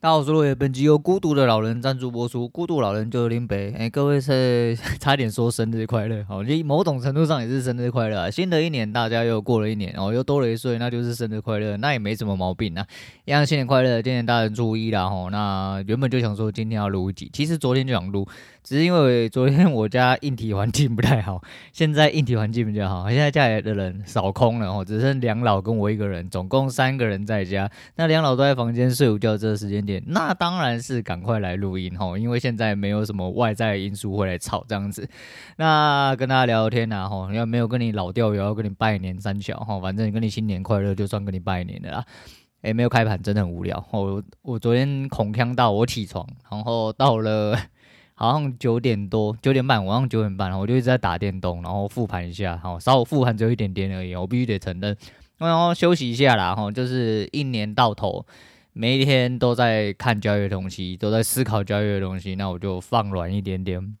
大家好，我是落叶。本集由孤独的老人赞助播出。孤独老人就是林北。哎，各位是 差点说生日快乐，好，某种程度上也是生日快乐啊。新的一年，大家又过了一年，哦，又多了一岁，那就是生日快乐，那也没什么毛病啊。一样新年快乐，今年大年初一啦，吼。那原本就想说今天要录一集，其实昨天就想录。只是因为昨天我家硬体环境不太好，现在硬体环境比较好。现在家里的人少空了哦，只剩两老跟我一个人，总共三个人在家。那两老都在房间睡午觉，这个时间那当然是赶快来录音吼，因为现在没有什么外在因素会来吵这样子。那跟大家聊聊天呐吼，要没有跟你老掉友，要跟你拜年三小吼，反正跟你新年快乐，就算跟你拜年的啦。诶，没有开盘真的很无聊。我我昨天恐呛到我起床，然后到了。好像九点多，九点半，晚上九点半，我就一直在打电动，然后复盘一下，好，稍微复盘只有一点点而已，我必须得承认，然后休息一下啦，哈，就是一年到头，每一天都在看交易的东西，都在思考交易的东西，那我就放软一点点。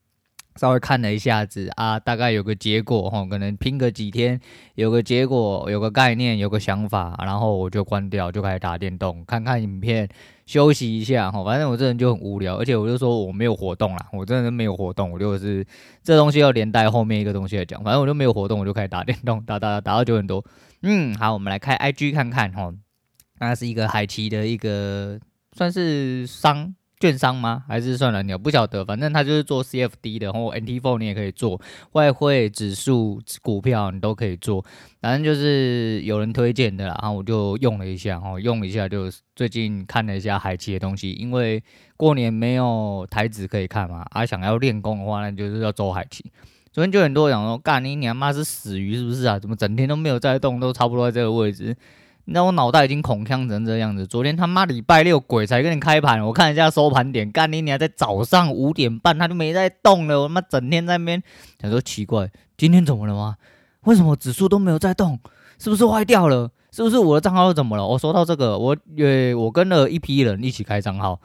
稍微看了一下子啊，大概有个结果哈，可能拼个几天，有个结果，有个概念，有个想法，然后我就关掉，就开始打电动，看看影片，休息一下哈。反正我这人就很无聊，而且我就说我没有活动啦，我真的没有活动，我就是这东西要连带后面一个东西来讲。反正我就没有活动，我就开始打电动，打打打，打到九点多。嗯，好，我们来开 IG 看看哈，那是一个海奇的一个算是商。券商吗？还是算蓝鸟不晓得。反正他就是做 CFD 的，然后 NT4 你也可以做，外汇、指数、股票你都可以做。反正就是有人推荐的啦，然后我就用了一下，哦，用了一下就最近看了一下海奇的东西，因为过年没有台指可以看嘛，啊，想要练功的话，那就是要走海奇。昨天就很多人讲说，干你娘妈是死鱼是不是啊？怎么整天都没有在动，都差不多在这个位置。那我脑袋已经恐慌成这样子。昨天他妈礼拜六鬼才跟你开盘，我看一下收盘点，干你你还在早上五点半，他就没在动了。我他妈整天在那边想说奇怪，今天怎么了吗？为什么指数都没有在动？是不是坏掉了？是不是我的账号又怎么了？我说到这个，我呃我跟了一批人一起开账号，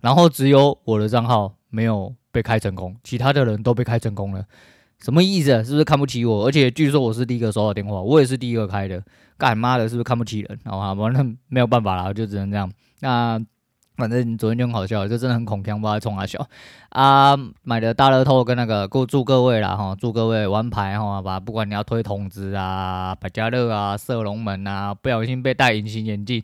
然后只有我的账号没有被开成功，其他的人都被开成功了。什么意思？是不是看不起我？而且据说我是第一个收到电话，我也是第一个开的。干妈的，是不是看不起人？好吧，反正没有办法啦，就只能这样。那反正昨天就很好笑，就真的很恐慌，不知道冲啥小啊。买的大乐透跟那个，祝祝各位啦哈，祝各位玩牌哈，吧，不管你要推筒子啊、百家乐啊、射龙门啊，不小心被戴隐形眼镜。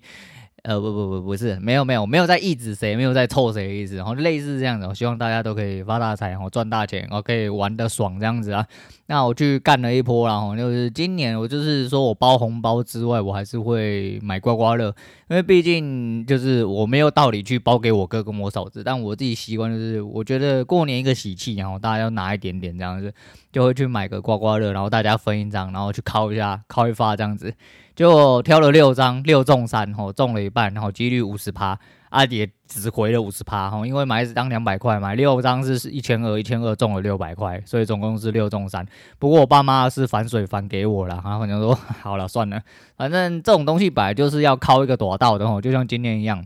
呃不不不不是，没有没有没有在抑制谁，没有在凑谁的意思，然后类似这样子，我希望大家都可以发大财，然后赚大钱，然后可以玩的爽这样子啊。那我去干了一波，然后就是今年我就是说我包红包之外，我还是会买刮刮乐，因为毕竟就是我没有道理去包给我哥跟我嫂子，但我自己习惯就是我觉得过年一个喜气，然后大家要拿一点点这样子，就会去买个刮刮乐，然后大家分一张，然后去敲一下，敲一发这样子。就挑了六张，六中三，吼，中了一半，然后几率五十趴，阿迪只回了五十趴，吼，因为买一张两百块，买六张是一千二，一千二中了六百块，所以总共是六中三。不过我爸妈是反水反给我了，然后就说 好了算了，反正这种东西本来就是要靠一个躲到的，吼，就像今天一样。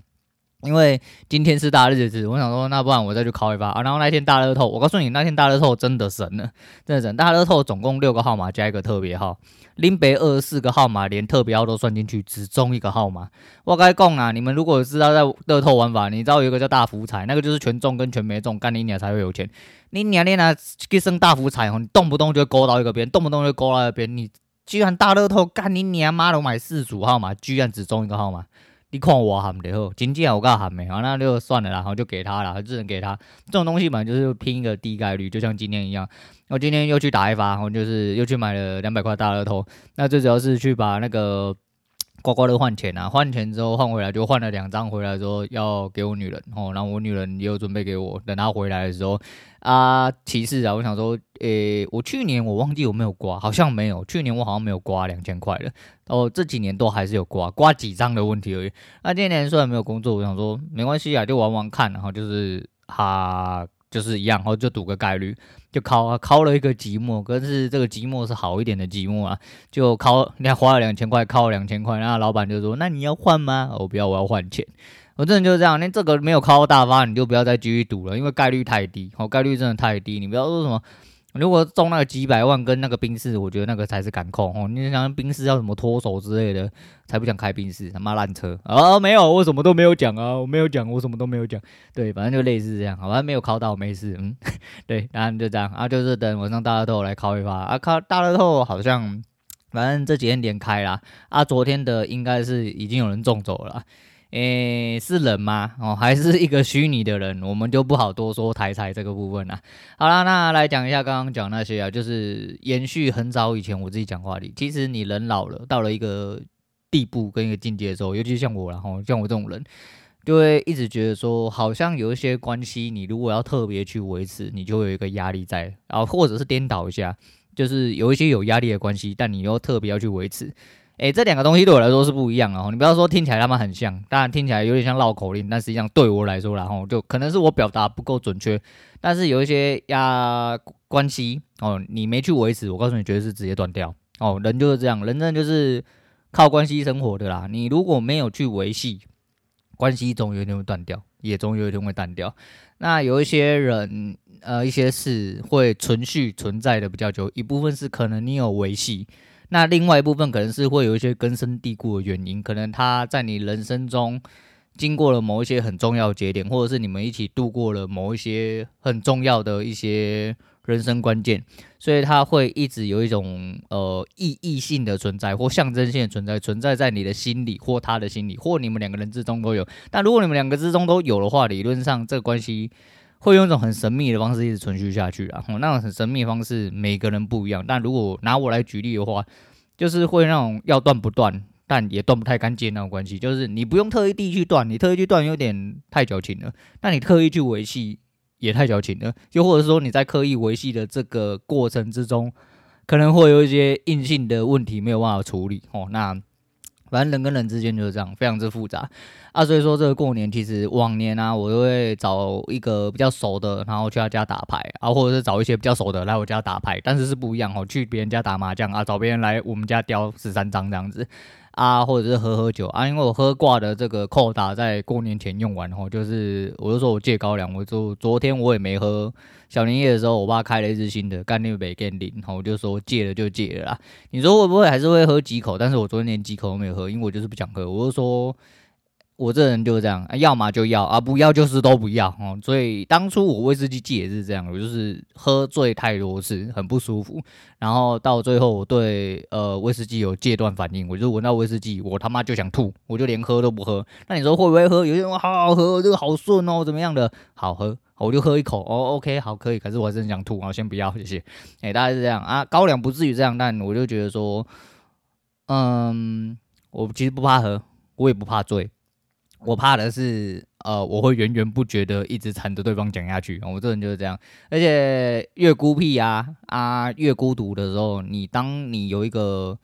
因为今天是大日子，我想说，那不然我再去考一发啊。然后那天大乐透，我告诉你，那天大乐透真的神了，真的神。大乐透总共六个号码加一个特别号，林北二十四个号码连特别号都算进去，只中一个号码。我该讲啊，你们如果知道在乐透玩法，你知道有一个叫大福彩，那个就是全中跟全没中，干你娘才会有钱。你娘你娘去生大福彩，你动不动就勾到一个边，动不动就勾到一个边。你居然大乐透干你娘妈的，买四组号码，居然只中一个号码。你看我喊的吼，经济我告喊没，好，那就算了，然后就给他了，只能给他。这种东西嘛，就是拼一个低概率，就像今天一样。我今天又去打一发，然后就是又去买了两百块大额头。那最主要是去把那个刮刮乐换钱啊，换钱之后换回来就换了两张回来，之后要给我女人哦，然后我女人也有准备给我，等她回来的时候。啊，其次啊，我想说，诶、我去年我忘记有没有刮，好像没有。去年我好像没有刮两千块的，哦，这几年都还是有刮，刮几张的问题而已。那今年虽然没有工作，我想说没关系啊，就玩玩看，然后就是哈、就是一样，然后就赌个概率，就考啊考了一个寂寞，可是这个寂寞是好一点的寂寞啊，就考，你还花了两千块，考了两千块，然后老板就说，那你要换吗？我不要，我要换钱。我真的就是这样，那这个没有靠大发，你就不要再继续赌了，因为概率太低，好，概率真的太低。你不要说什么，如果中那个几百万跟那个冰室，我觉得那个才是敢控哦。你想冰室要什么脱手之类的，才不想开冰室，他妈烂车啊！没有，我什么都没有讲啊，我没有讲，我什么都没有讲。对，反正就类似这样，好吧，没有考到没事，嗯，对，然后就这样啊，就是等晚上大乐透来考一发啊，考大乐透好像反正这几天连开啦啊，昨天的应该是已经有人中走了。诶，是人吗？哦，还是一个虚拟的人？我们就不好多说台彩这个部分啦。好啦，那来讲一下刚刚讲那些啊，就是延续很早以前我自己讲话里。其实你人老了，到了一个地步跟一个境界的时候，尤其像我啦，吼，像我这种人，就会一直觉得说，好像有一些关系，你如果要特别去维持，你就会有一个压力在，然后或者是颠倒一下，就是有一些有压力的关系，但你又特别要去维持。诶，这两个东西对我来说是不一样的哦。你不要说听起来他们很像，当然听起来有点像绕口令，但实际上对我来说，然后就可能是我表达不够准确。但是有一些呀关系哦，你没去维持，我告诉你，绝对是直接断掉哦。人就是这样，人真的就是靠关系生活的啦。你如果没有去维系关系，总有一天会断掉，也总有一天会淡掉。那有一些人呃，一些事会存续存在的比较久，一部分是可能你有维系。那另外一部分可能是会有一些根深蒂固的原因，可能他在你人生中经过了某一些很重要节点，或者是你们一起度过了某一些很重要的一些人生关键，所以他会一直有一种呃意义性的存在或象征性的存在，存在在你的心里或他的心里，或你们两个人之中都有。但如果你们两个之中都有的话，理论上这个关系。会用一种很神秘的方式一直存续下去啊！那种很神秘的方式，每个人不一样。但如果拿我来举例的话，就是会那种要断不断，但也断不太干净那种关系。就是你不用特意地去断，你特意去断有点太矫情了。那你特意去维系也太矫情了。又或者说你在刻意维系的这个过程之中，可能会有一些硬性的问题没有办法处理哦。那。反正人跟人之间就是这样，非常之复杂啊。所以说，这个过年其实往年啊，我都会找一个比较熟的，然后去他家打牌啊，或者是找一些比较熟的来我家打牌。但是是不一样哦，去别人家打麻将啊，找别人来我们家叼十三张这样子。啊，或者是喝喝酒啊，因为我喝挂的这个扣打在过年前用完后，就是我就说我戒高粱，我就昨天我也没喝。小年夜的时候，我爸开了一支新的，干六杯给零，然后我就说戒了就戒了啦。你说会不会还是会喝几口？但是我昨天连几口都没有喝，因为我就是不想喝。我就说。我这人就是这样，啊、要么就要啊，不要就是都不要哦。所以当初我威士忌戒也是这样，我就是喝醉太多次，很不舒服。然后到最后，我对呃威士忌有戒断反应，我就闻到威士忌，我他妈就想吐，我就连喝都不喝。那你说会不会喝？有些人说好好喝，这个好顺哦，怎么样的？好喝，我就喝一口哦，OK，好可以。可是我还是很想吐，我先不要，谢谢。哎、大概是这样啊，高粱不至于这样，但我就觉得说，嗯，我其实不怕喝，我也不怕醉。我怕的是，呃，我会源源不绝的一直缠着对方讲下去。我这人就是这样，而且越孤僻啊啊，越孤独的时候，你当你有一个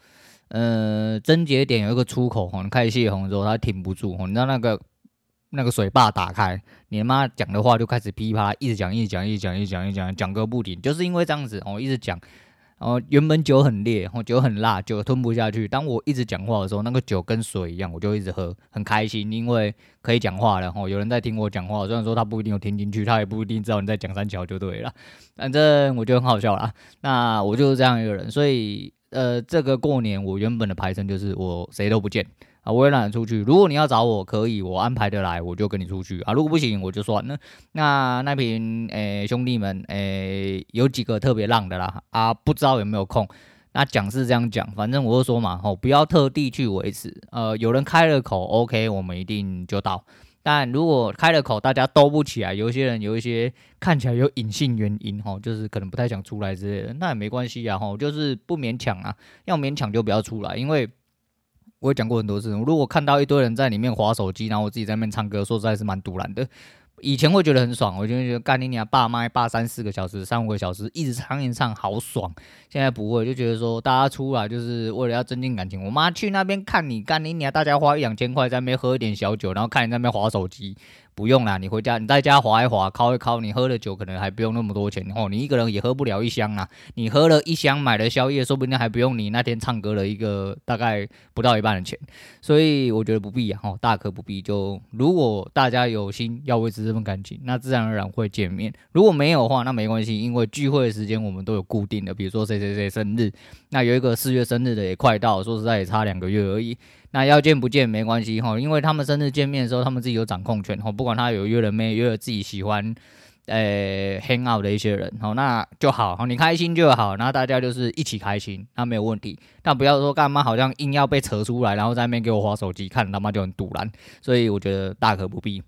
呃症结点，有一个出口，你开始泄洪的时候，他挺不住，你知道那个那个水坝打开，你妈讲的话就开始噼啪，一直讲，一直讲，一直讲，一直讲，一直讲，讲个不停，就是因为这样子，我一直讲。哦原本酒很烈，哦酒很辣，酒吞不下去。当我一直讲话的时候，那个酒跟水一样，我就一直喝，很开心，因为可以讲话了。哦有人在听我讲话，虽然说他不一定有听进去，他也不一定知道你在讲三桥就对了。反正我觉得很好笑啦。那我就是这样一个人，所以呃，这个过年我原本的排程就是我谁都不见。啊，我也懒得出去。如果你要找我，可以，我安排得来，我就跟你出去啊。如果不行，我就算了。那那边诶、兄弟们诶、有几个特别浪的啦啊，不知道有没有空。那讲是这样讲，反正我就说嘛，吼，不要特地去维持。呃，有人开了口，OK，我们一定就到。但如果开了口，大家都不起来，有些人有一些看起来有隐性原因，吼，就是可能不太想出来之类的，那也没关系啊，吼，就是不勉强啊。要勉强就不要出来，因为。我也讲过很多次，如果看到一堆人在里面划手机，然后我自己在那边唱歌，说实在是蛮赌烂的。以前会觉得很爽，我就会觉得干你娘爸妈爸三四个小时、三五个小时一直唱一直唱，好爽。现在不会，就觉得说大家出来就是为了要增进感情。我妈去那边看你干你娘，大家花一两千块在那边喝一点小酒，然后看你在那边划手机。不用啦，你回家，你在家划一划，靠一靠，你喝了酒可能还不用那么多钱哦。你一个人也喝不了一箱啊，你喝了一箱买了宵夜，说不定还不用你那天唱歌的一个大概不到一半的钱。所以我觉得不必啊，大可不必。就如果大家有心要维持这份感情，那自然而然会见面。如果没有的话，那没关系，因为聚会的时间我们都有固定的，比如说谁谁谁生日，那有一个四月生日的也快到，说实在也差两个月而已。那要见不见没关系哈，因为他们生日见面的时候，他们自己有掌控权哈，不管他有约了没，约了自己喜欢。诶、欸、hang out 的一些人，好，那就好，好，你开心就好，然后大家就是一起开心，那没有问题。但不要说干嘛，好像硬要被扯出来，然后在那边给我划手机看，他妈就很堵然。所以我觉得大可不必。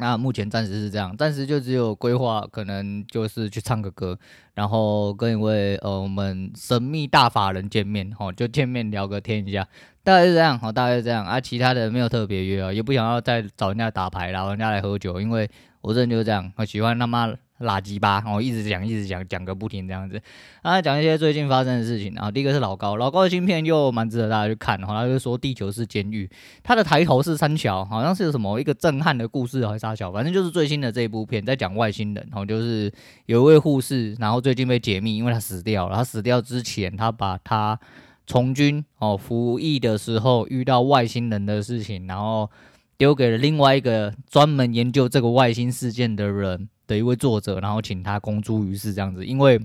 那目前暂时是这样，暂时就只有规划，可能就是去唱个歌，然后跟一位呃我们神秘大法人见面，哦，就见面聊个天一下，大概是这样，哦，大概是这样啊，其他的没有特别约啊，也不想要再找人家打牌，然后人家来喝酒，因为。我这人就是这样，我喜欢他妈垃圾吧，我一直讲一直讲，讲个不停这样子。啊，讲一些最近发生的事情。然后第一个是老高，老高的新片又蛮值得大家去看。然后他就说地球是监狱，他的抬头是三桥，好像是什么一个震撼的故事还是啥桥，反正就是最新的这一部片在讲外星人。然后就是有一位护士，然后最近被解密，因为他死掉了。他死掉之前，他把他从军哦服役的时候遇到外星人的事情，然后。丢给了另外一个专门研究这个外星事件的人的一位作者，然后请他公诸于世这样子。因为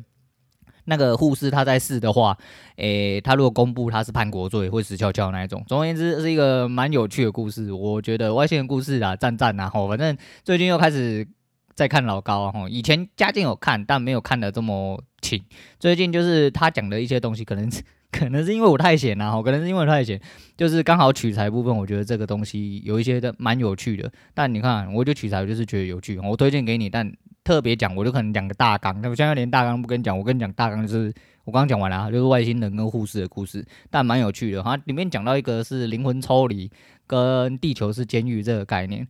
那个护士他在世的话，诶，他如果公布他是叛国罪，会死翘翘那一种。总而言之，是一个蛮有趣的故事。我觉得外星人故事啊，赞赞啊！吼，反正最近又开始在看老高吼，以前家境有看，但没有看得这么勤。最近就是他讲的一些东西，可能。可能是因为我太闲了哈，可能是因为我太闲，就是刚好取材部分，我觉得这个东西有一些的蛮有趣的。但你看，我就取材，我就是觉得有趣，我推荐给你。但特别讲，我就可能讲个大纲。那我现在连大纲不跟你讲，我跟你讲大纲就是我刚刚讲完了啊，就是外星人跟护士的故事，但蛮有趣的哈。里面讲到一个是灵魂抽离跟地球是监狱这个概念，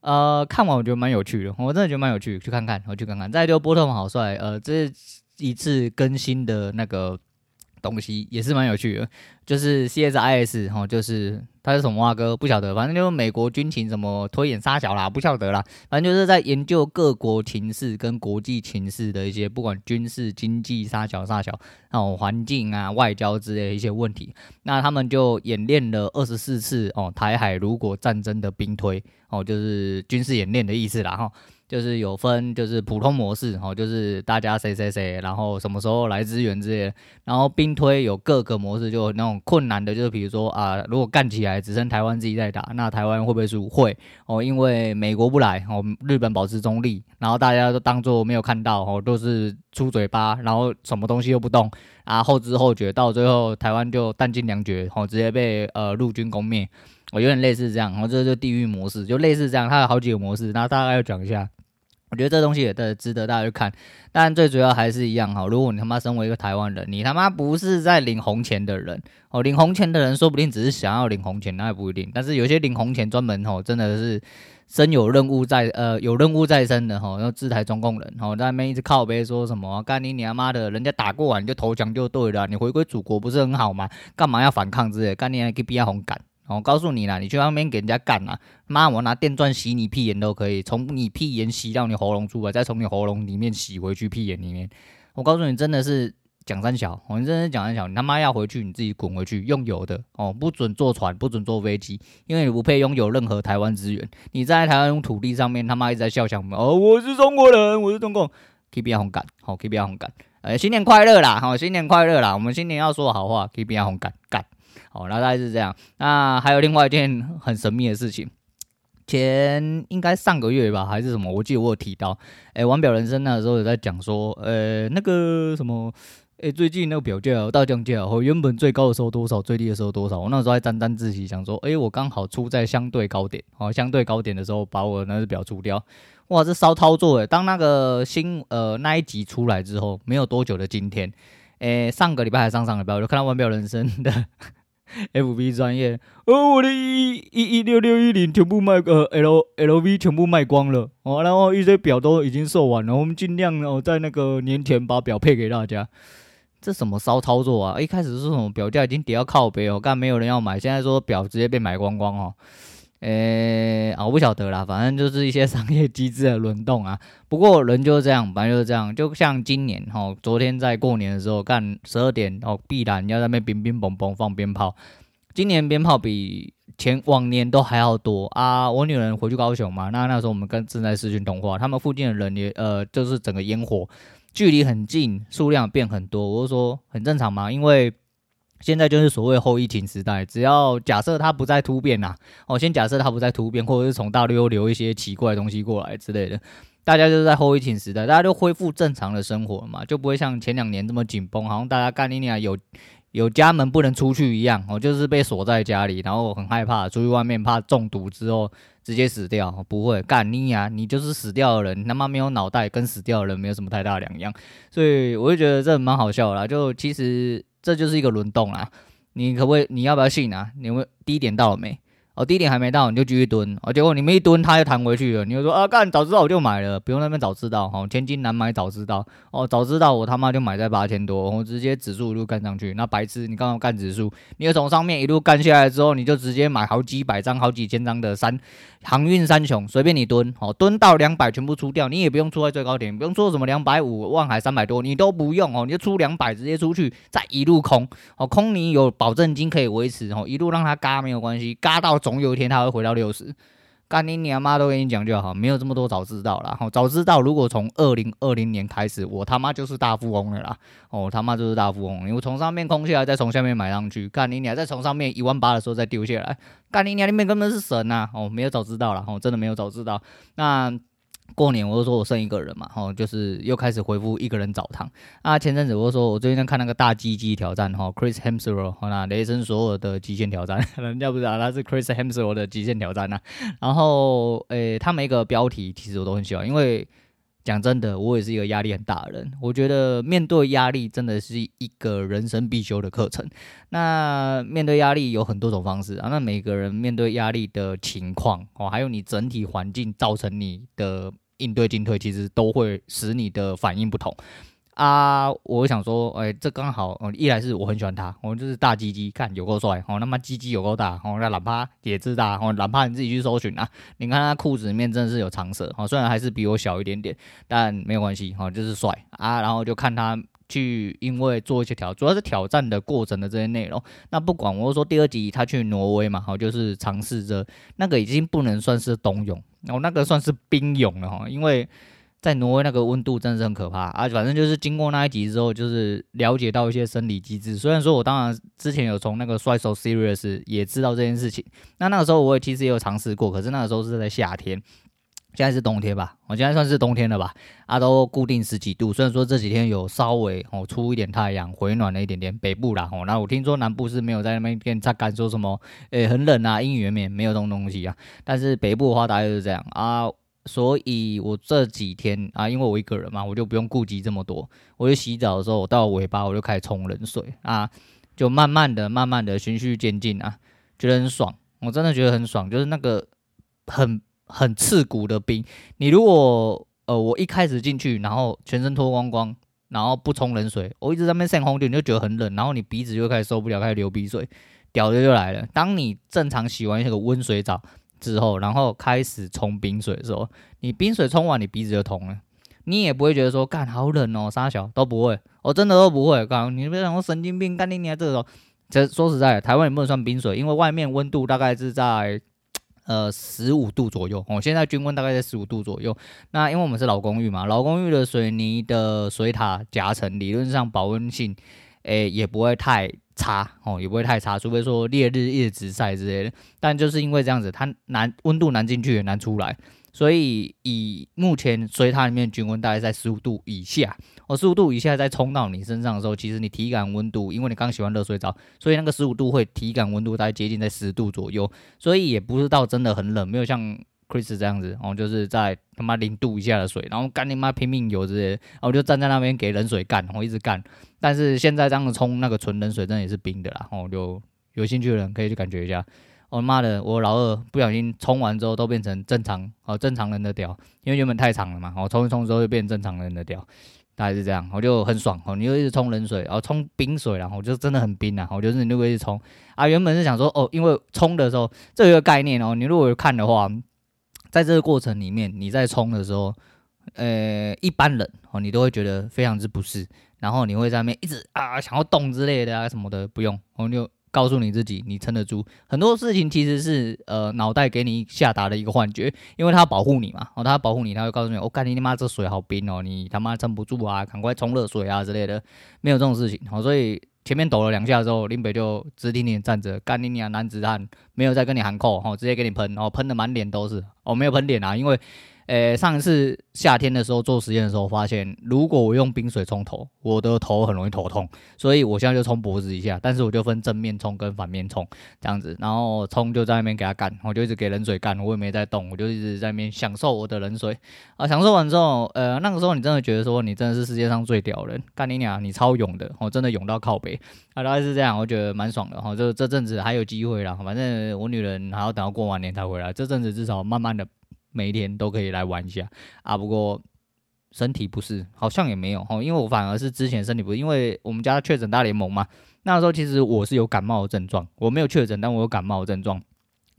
呃，看完我觉得蛮有趣的，我真的觉得蛮有趣，去看看，我去看看。再就波特好帅，呃，这一次更新的那个。东西也是蛮有趣的，就是 CSIS 哈，就是他是什么啊哥不晓得，反正就是美国军情什么推演杀小啦，不晓得啦，反正就是在研究各国情势跟国际情势的一些，不管军事、经济杀小杀小，那种环境啊、外交之类的一些问题，那他们就演练了二十四次哦，台海如果战争的兵推哦，就是军事演练的意思啦哈。就是有分，就是普通模式，哈，就是大家谁谁谁，然后什么时候来支援之类的。然后兵推有各个模式，就那种困难的，就是比如说啊，如果干起来只剩台湾自己在打，那台湾会不会输？会哦，因为美国不来，哦，日本保持中立，然后大家都当做没有看到，哦，都是出嘴巴，然后什么东西又不动，啊，后知后觉，到最后台湾就弹尽粮绝，哦，直接被呃陆军攻灭。我有点类似这样，然后这就地狱模式，就类似这样，它有好几个模式，那大概要讲一下。我觉得这东西也得值得大家去看，但最主要还是一样哈。如果你他妈身为一个台湾人，你他妈不是在领红钱的人哦，领红钱的人说不定只是想要领红钱，那也不一定。但是有些领红钱专门哦，真的是身有任务在呃有任务在身的哈，要制裁中共人哦，在那边一直靠背说什么干你娘妈的，人家打过完就投降就对了，你回归祖国不是很好吗？干嘛要反抗之类？干你娘给逼红干。我告诉你啦，你去那边给人家干啊，妈，我拿电钻洗你屁眼都可以，从你屁眼洗到你喉咙出来，再从你喉咙里面洗回去屁眼里面。我告诉你，真的是讲三小，我真的是讲三小，你他妈要回去，你自己滚回去，用油的哦，不准坐船，不准坐飞机，因为你不配拥有任何台湾资源。你在台湾土地上面他妈一直在笑想哦，我是中国人，我是中共，keep 红干，好，keep 红干，呃，新年快乐啦，好，新年快乐啦，我们新年要说好话，keep 红干干。好，那大概是这样。那还有另外一件很神秘的事情，前应该上个月吧，还是什么？我记得我有提到，哎、欸，玩表人生那时候有在讲说，呃、那个什么，哎、最近那个表价大降价，哦，原本最高的时候多少，最低的时候多少？我那时候还沾沾自喜，想说，哎、我刚好出在相对高点，哦，相对高点的时候把我那只表出掉，哇，这骚操作诶，当那个新呃那一集出来之后，没有多久的今天，哎、上个礼拜还上上礼拜，我就看到玩表人生的。F B 专业，哦，我的一一一六六一零全部卖，呃，L L V 全部卖光了，哦，然后一些表都已经售完了，我们尽量哦在那个年前把表配给大家。这什么骚操作啊？一开始是说什么表价已经跌到靠北哦，干没有人要买，现在说表直接被买光光哦。诶、欸啊，我不晓得啦，反正就是一些商业机制的轮动啊。不过人就是这样，反正就是这样。就像今年哈、哦，昨天在过年的时候干十二点哦，必然要在那边乒乒乓乓放鞭炮。今年鞭炮比前往年都还要多啊！我女人回去高雄嘛，那那时候我们跟正在视讯通话，他们附近的人也呃，就是整个烟火距离很近，数量变很多。我就说很正常嘛，因为现在就是所谓后疫情时代，只要假设它不再突变呐，哦，先假设它不再突变，或者是从大陆又流一些奇怪的东西过来之类的，大家就是在后疫情时代，大家就恢复正常的生活嘛，就不会像前两年这么紧绷，好像大家干你俩有。有家门不能出去一样，我就是被锁在家里，然后很害怕出去外面，怕中毒之后直接死掉。不会干你呀，你就是死掉的人，他妈没有脑袋，跟死掉的人没有什么太大两样。所以我就觉得这蛮好笑的啦，就其实这就是一个轮动啊，你可不可以？你要不要信啊？你们第一点到了没？哦，低点还没到，你就继续蹲，哦，结果你们一蹲，它又弹回去了。你就说啊，干，早知道我就买了，不用那边早知道，哦，千金难买早知道，哦，早知道我他妈就买在八千多，我直接指数一路干上去。那白痴，你刚刚干指数，你就从上面一路干下来之后，你就直接买好几百张、好几千张的三航运三雄，随便你蹲，哦，蹲到两百全部出掉，你也不用出在最高点，不用说什么两百五、万海三百多，你都不用。哦，你就出两百直接出去，再一路空，哦，空你有保证金可以维持，哦，一路让它嘎没有关系，嘎到总有一天他会回。到六十，干你娘妈都跟你讲就好，没有这么多早知道啦。哦，早知道如果从二零二零年开始，我他妈就是大富翁了啦。哦，他妈就是大富翁，因为从上面空下来，再从下面买上去。干你娘，再从上面一万八的时候再丢下来。干你娘，里面根本是神呐！哦，没有早知道啦。哦，真的没有早知道。那。过年我就说我剩一个人嘛，吼，就是又开始回复一个人澡堂啊。前阵子我就说我最近在看那个大鸡鸡挑战，吼，Chris Hemsworth，那雷神所有的极限挑战，人家不知道他是 Chris Hemsworth 的极限挑战呐。然后，诶、他每一个标题其实我都很喜欢，因为讲真的，我也是一个压力很大的人。我觉得面对压力真的是一个人生必修的课程。那面对压力有很多种方式啊，那每个人面对压力的情况哦，还有你整体环境造成你的。应对进退其实都会使你的反应不同啊！我想说，哎、欸，这刚好，一来是我很喜欢他，我就是大鸡鸡，看有够帅，哦，那么鸡鸡有够大，哦，那哪怕也知大，哦，哪怕你自己去搜寻啊，你看他裤子里面真的是有长舌，哦，虽然还是比我小一点点，但没有关系，哦，就是帅啊！然后就看他去，因为做一些挑，主要是挑战的过程的这些内容。那不管我说第二集他去挪威嘛，好，就是尝试着那个已经不能算是冬泳。然后那个算是冰泳了哈，因为在挪威那个温度真的是很可怕啊。反正就是经过那一集之后，就是了解到一些生理机制。虽然说我当然之前有从那个《摔手 Serious》也知道这件事情，那那个时候我也其实也有尝试过，可是那个时候是在夏天，现在是冬天吧？我现在算是冬天了吧？啊，都固定十几度。虽然说这几天有稍微哦出一点太阳，回暖了一点点北部啦。哦，那我听说南部是没有在那边跟他敢说什么，诶，很冷啊，阴雨绵绵，没有这种东西啊。但是北部的话大概就是这样啊。所以我这几天啊，因为我一个人嘛，我就不用顾及这么多。我就洗澡的时候，我到尾巴我就开始冲冷水啊，就慢慢的、慢慢的循序渐进啊，觉得很爽。我真的觉得很爽，就是那个很。很刺骨的冰，你如果呃，我一开始进去，然后全身脱光光，然后不冲冷水，我一直在那边扇红点，你就觉得很冷，然后你鼻子就开始受不了，开始流鼻水，屌的就来了。当你正常洗完那个温水澡之后，然后开始冲冰水的时候，你冰水冲完，你鼻子就通了，你也不会觉得说干好冷哦，三小都不会，我真的都不会。刚你别想说神经病，干你娘这种，其实说实在的，台湾也不能算冰水，因为外面温度大概是在。呃，十五度左右哦，现在均温大概在十五度左右。那因为我们是老公寓嘛，老公寓的水泥的水塔夹层，理论上保温性，诶、也不会太差哦，也不会太差，除非说烈日一直晒之类的。但就是因为这样子，它难温度难进去也难出来。所以以目前水塔里面均温大概在十五度以下，哦，十五度以下再冲到你身上的时候，其实你体感温度，因为你刚洗完热水澡，所以那个十五度会体感温度大概接近在十度左右，所以也不是到真的很冷，没有像 Chris 这样子，哦，就是在他妈零度以下的水，然后干你妈拼命游之类的，然后我就站在那边给冷水干，我一直干，但是现在这样子冲那个纯冷水真的也是冰的啦，然哦，就有兴趣的人可以去感觉一下。我妈的，我老二不小心冲完之后都变成正常哦，正常人的屌，因为原本太长了嘛，我冲一冲之后就变正常人的屌，大概是这样，我就很爽哦。你就一直冲冷水，然后冲冰水，然后就真的很冰啊。我就是你如果一直冲啊，原本是想说哦，因为冲的时候这有一个概念哦，你如果看的话，在这个过程里面你在冲的时候，呃，一般人哦，你都会觉得非常之不适，然后你会在那边一直啊想要动之类的啊什么的，不用，我就。告诉你自己，你撑得住。很多事情其实是呃脑袋给你下达的一个幻觉，因为它保护你嘛，哦，它保护你，它会告诉你，我、哦、干你他妈这水好冰哦，你他妈撑不住啊，赶快冲热水啊之类的，没有这种事情。好、哦，所以前面抖了两下之后，林北就直挺挺站着，干你娘男子汉，没有再跟你喊扣，哦，直接给你喷，哦，喷的满脸都是，哦，没有喷脸啊，因为。诶，上一次夏天的时候做实验的时候，发现如果我用冰水冲头，我的头很容易头痛，所以我现在就冲脖子一下，但是我就分正面冲跟反面冲这样子，然后冲就在那边给他干，我就一直给冷水干，我也没在动，我就一直在那边享受我的冷水啊，享受完之后，呃，那个时候你真的觉得说你真的是世界上最屌的人，干你娘，你超勇的，我真的勇到靠北啊，大概是这样，我觉得蛮爽的哈，就这阵子还有机会啦，反正我女人还要等到过完年才回来，这阵子至少慢慢的。每一天都可以来玩一下。啊，不过身体不适，好像也没有哦，因为我反而是之前身体不适，因为我们家确诊大联盟嘛，那时候其实我是有感冒的症状，我没有确诊，但我有感冒的症状，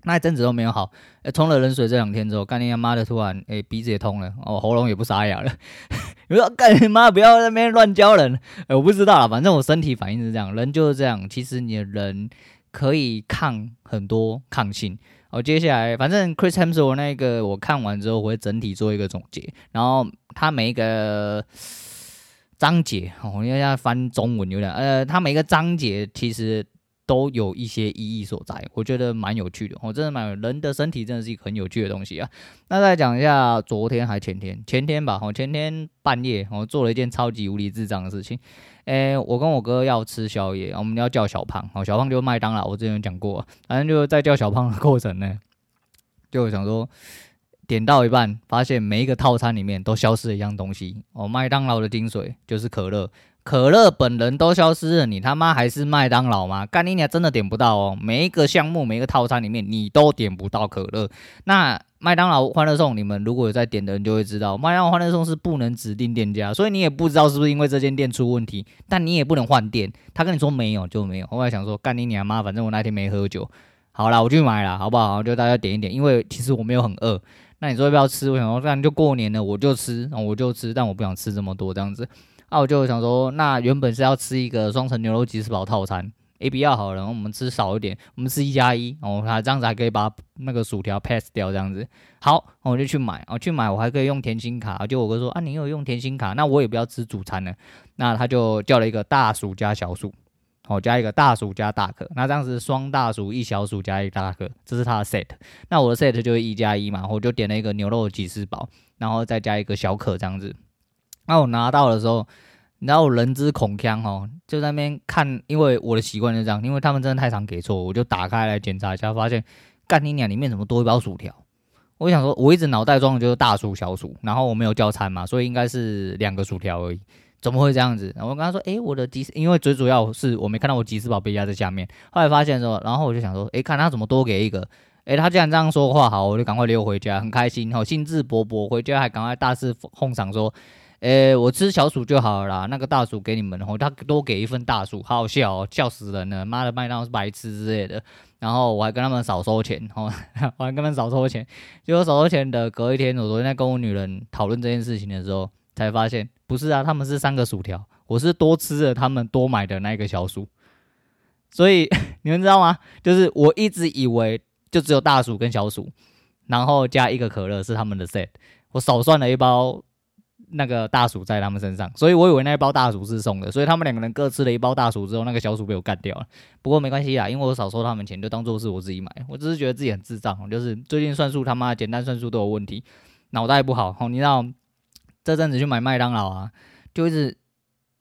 那一阵子都没有好，冲了冷水这两天之后，干你妈的，突然诶鼻子也通了，哦喉咙也不沙哑了，你说干你妈不要在那边乱教人，诶我不知道啦，反正我身体反应是这样，人就是这样，其实你的人可以抗很多抗性。我接下来，反正 Chris Hemsworth 那个我看完之后，我会整体做一个总结。然后他每一个章节，我应该翻中文有点，呃，他每一个章节其实都有一些意义所在，我觉得蛮有趣的。我真的蛮人的身体真的是一个很有趣的东西啊。那再讲一下昨天还前天，前天吧，我前天半夜我做了一件超级无理智障的事情。哎、我跟我哥要吃宵夜，我们要叫小胖，哦，小胖就麦当劳，我之前讲过，反正就在叫小胖的过程呢，就想说点到一半，发现每一个套餐里面都消失了一样东西，哦，麦当劳的精髓就是可乐，可乐本人都消失了，你他妈还是麦当劳吗？干你娘真的点不到哦，每一个项目每一个套餐里面你都点不到可乐，那。麦当劳欢乐颂，你们如果有在点的人就会知道，麦当劳欢乐颂是不能指定店家，所以你也不知道是不是因为这间店出问题，但你也不能换店。他跟你说没有就没有。后来想说干你娘妈，反正我那天没喝酒，好啦，我去买了，好不好？就大家点一点，因为其实我没有很饿。那你说要不要吃？我想说，那就过年了，我就吃，我就吃，但我不想吃这么多这样子。那我就想说，那原本是要吃一个双层牛肉吉士堡套餐。A B 要好了，然后我们吃少一点，我们吃一加一，哦，他这样子还可以把那个薯条 pass 掉，这样子。好，我就去买，我去买，我还可以用甜心卡，就我哥说啊，你有用甜心卡，那我也不要吃主餐了，那他就叫了一个大薯加小薯，哦，加一个大薯加大可，那这样子双大薯一小薯加一大可，这是他的 set，那我的 set 就是一加一嘛，我就点了一个牛肉吉士堡，然后再加一个小可这样子，那我拿到的时候。然后人之恐腔哦，就在那边看，因为我的习惯就这样，因为他们真的太常给错，我就打开来检查一下，发现干你娘里面怎么多一包薯条？我想说，我一直脑袋装的就是大薯小薯，然后我没有叫餐嘛，所以应该是两个薯条而已，怎么会这样子？然后我跟他说，诶，我的吉，因为最主要是我没看到我吉士堡被压在下面，后来发现说，然后我就想说，诶，看他怎么多给一个，诶，他既然这样说话，好，我就赶快溜回家，很开心，好，兴致勃勃回家还赶快大肆哄赏说。诶、我吃小薯就好了啦，那个大薯给你们，然后他多给一份大薯，好好笑哦，笑死人了，妈的麦当劳是白痴之类的。然后我还跟他们少收钱，哦，我还跟他们少收钱。结果少收钱的隔一天，我昨天在跟我女人讨论这件事情的时候，才发现不是啊，他们是三个薯条，我是多吃了他们多买的那个小薯。所以 你们知道吗？就是我一直以为就只有大薯跟小薯，然后加一个可乐是他们的 set，我少算了一包。那个大薯在他们身上，所以我以为那一包大薯是送的，所以他们两个人各吃了一包大薯之后，那个小薯被我干掉了。不过没关系啦，因为我少收他们钱，就当做是我自己买。我只是觉得自己很智障，就是最近算术他妈简单算术都有问题，脑袋不好。你知道这阵子去买麦当劳啊，就是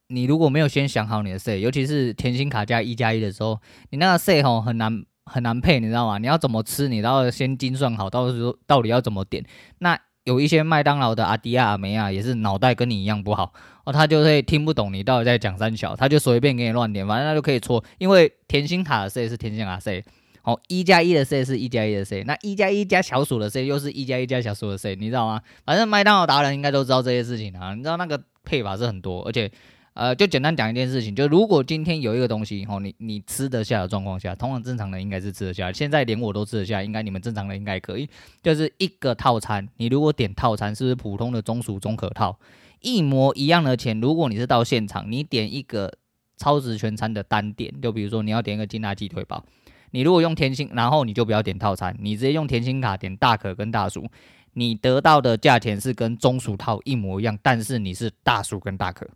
你如果没有先想好你的 C，尤其是甜心卡加一加一的时候，你那个 C 吼很难很难配，你知道吗？你要怎么吃，你都要先精算好，到时候到底要怎么点那。有一些麦当劳的阿迪亚、阿梅亚也是脑袋跟你一样不好哦，他就会听不懂你到底在讲三小，他就随便给你乱点，反正他就可以错。因为甜心卡的 C 是甜心卡 C，哦，一加一的 C 是一加一的 C，那一加一加小数的 C 又是一加一加小数的 C，你知道吗？反正麦当劳达人应该都知道这些事情啊，你知道那个配法是很多，而且。呃，就简单讲一件事情，就如果今天有一个东西，吼，你你吃得下的状况下，通常正常人应该是吃得下。现在连我都吃得下，应该你们正常人应该可以。就是一个套餐，你如果点套餐，是不是普通的中薯中可套，一模一样的钱？如果你是到现场，你点一个超值全餐的单点，就比如说你要点一个金辣鸡腿堡，你如果用甜心，然后你就不要点套餐，你直接用甜心卡点大可跟大薯，你得到的价钱是跟中薯套一模一样，但是你是大薯跟大可。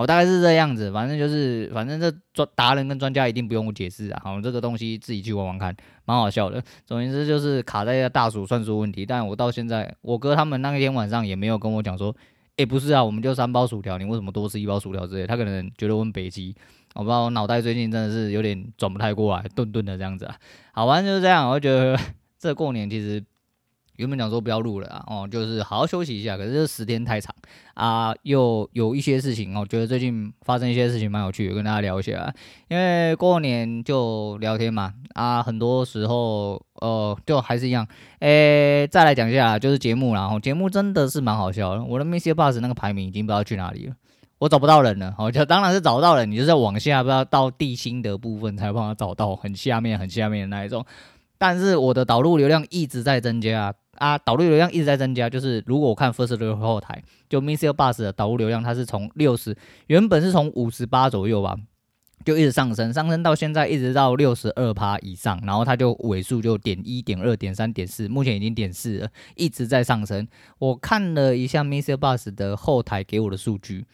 我、大概是这样子，反正就是，反正这专达人跟专家一定不用我解释啊。好，这个东西自己去玩玩看，蛮好笑的。总言之就是卡在大薯算术问题，但我到现在，我哥他们那一天晚上也没有跟我讲说，诶、不是啊，我们就三包薯条，你为什么多吃一包薯条之类？他可能觉得我很北极，我不知道，我脑袋最近真的是有点转不太过来，顿顿的这样子啊。好，反正就是这样，我觉得 这过年其实。原本讲说不要录了啊，哦，就是好好休息一下。可是这十天太长啊，又有一些事情哦，觉得最近发生一些事情蛮有趣的，跟大家聊一下。因为过年就聊天嘛，啊，很多时候呃，就还是一样。诶，再来讲一下，就是节目啦，然后节目真的是蛮好笑。我的 MixerBox 那个排名已经不知道去哪里了，我找不到人了。哦，就当然是找不到人，你就在往下，不知道到地心的部分才帮他找到，很下面很下面的那一种。但是我的导入流量一直在增加。啊，导入流量一直在增加，就是如果我看 Firstory 后台，就 Mr. Bus 的导入流量，它是从六十，原本是从五十八左右吧，就一直上升，上升到现在一直到六十二趴以上，然后它就尾数就点一点二点三点四，目前已经点四了，一直在上升。我看了一下 Mr. Bus 的后台给我的数据，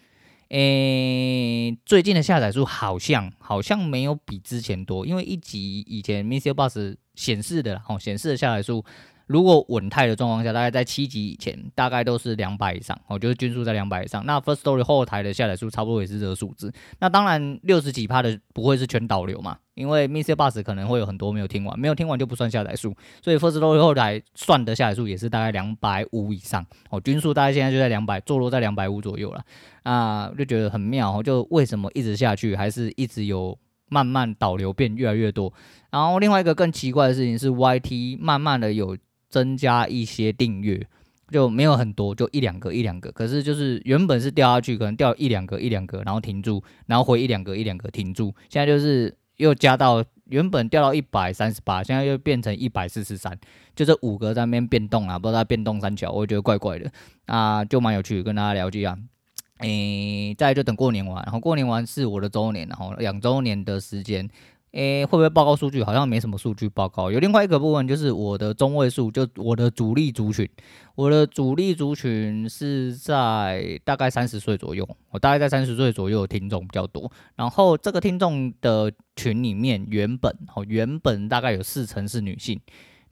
诶，最近的下载数好像好像没有比之前多，因为一集以前 Mr. Bus 显示的哦，显示的下载数。如果稳态的状况下，大概在七级以前，大概都是两百以上，哦，就是均数在两百以上。那 First Story 后台的下载数差不多也是这个数字。那当然六十几趴的不会是全导流嘛，因为 MixerBox 可能会有很多没有听完，没有听完就不算下载数，所以 Firstory 后台算的下载数也是大概两百五以上，哦，均数大概现在就在两百，坐落在两百五左右了。啊，就觉得很妙，就为什么一直下去，还是一直有慢慢导流变越来越多。然后另外一个更奇怪的事情是，YT 慢慢的有。增加一些订阅就没有很多，就一两个一两个。可是就是原本是掉下去，可能掉一两个一两个，然后停住，然后回一两个一两个停住。现在就是又加到原本掉到一百三十八，现在又变成一百四十三，就这五个在那边变动啊，不知道它变动三角，我觉得怪怪的啊，就蛮有趣，跟大家聊一下。诶，再就等过年完，然后过年完是我的周年，然后两周年的时间。诶，会不会报告数据？好像没什么数据报告。有另外一个部分，就是我的中位数，就我的主力族群，我的主力族群是在大概三十岁左右。我大概在三十岁左右的听众比较多。然后这个听众的群里面，原本哦，原本大概有四成是女性。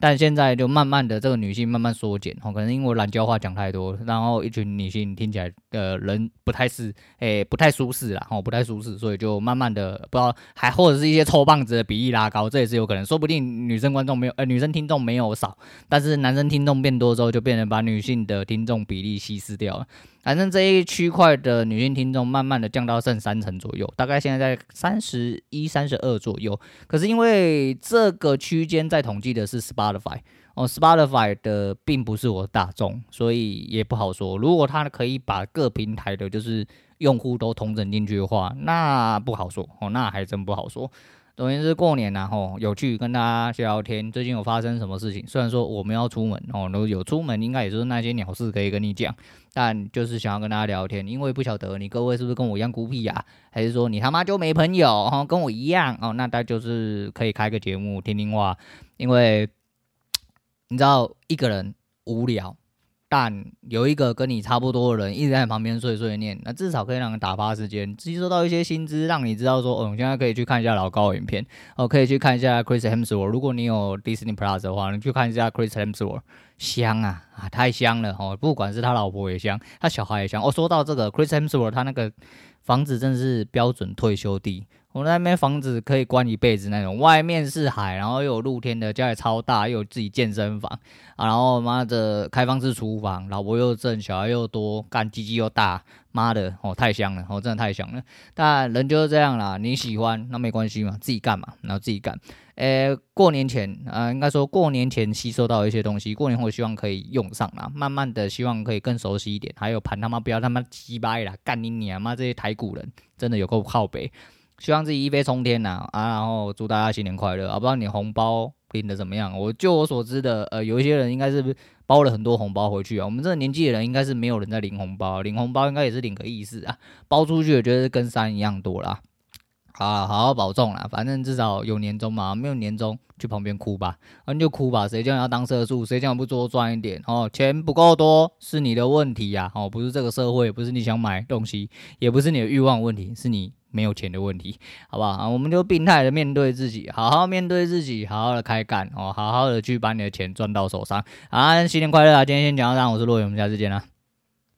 但现在就慢慢的，这个女性慢慢缩减，哦，可能因为懒叫话讲太多，然后一群女性听起来的人不太是，诶、不太舒适啦，哦，不太舒适，所以就慢慢的不知道，还或者是一些臭棒子的比例拉高，这也是有可能，说不定女生观众没有，呃，女生听众没有少，但是男生听众变多之后，就变成把女性的听众比例稀释掉了。反正这一区块的女性听众慢慢的降到剩三成左右，大概现在在三十一、三十二左右。可是因为这个区间在统计的是 Spotify 哦，Spotify 的并不是我大众，所以也不好说。如果他可以把各平台的就是用户都统整进去的话，那不好说哦，那还真不好说。总之是过年然后有趣跟大家聊聊天。最近有发生什么事情？虽然说我们要出门哦，都有出门，应该也就是那些鸟事可以跟你讲，但就是想要跟大家聊天，因为不晓得你各位是不是跟我一样孤僻啊，还是说你他妈就没朋友哦，跟我一样哦，那大家就是可以开个节目听听话，因为你知道一个人无聊。但有一个跟你差不多的人一直在旁边碎碎念，那至少可以让人打发时间，吸收到一些新知，让你知道说，哦，你现在可以去看一下老高影片，哦，可以去看一下 Chris Hemsworth。如果你有 Disney Plus 的话，你去看一下 Chris Hemsworth，香啊啊，太香了哦！不管是他老婆也香，他小孩也香。哦，说到这个 Chris Hemsworth，他那个房子真的是标准退休地。我那边房子可以关一辈子那种，外面是海，然后又有露天的，家里超大，又有自己健身房啊，然后妈的开放式厨房，老婆又正，小孩又多，干鸡鸡又大，妈的哦太香了，哦真的太香了。但人就是这样啦，你喜欢那没关系嘛，自己干嘛，然后自己干。诶、过年前啊、呃，应该说过年前吸收到一些东西，过年后希望可以用上啦，慢慢的希望可以更熟悉一点。还有盘他妈不要他妈鸡掰啦，干你娘妈这些台股人真的有够靠北。希望自己一飞冲天呐啊，然后祝大家新年快乐啊！不知道你红包领的怎么样？我就我所知的，呃，有一些人应该是包了很多红包回去啊。我们这个年纪的人应该是没有人在领红包，领红包应该也是领个意思啊。包出去我觉得跟山一样多啦。啊，好好保重啦，反正至少有年终嘛，没有年终去旁边哭吧，啊你就哭吧，谁叫你要当社畜，谁叫你不多赚一点哦，钱不够多是你的问题呀，哦不是这个社会，不是你想买东西，也不是你的欲望问题，是你没有钱的问题，好不好？我们就病态的面对自己，好好面对自己，好好的开干哦，好好的去把你的钱赚到手上，啊，新年快乐啊！今天先讲到这，我是洛伟，我们下次见啦。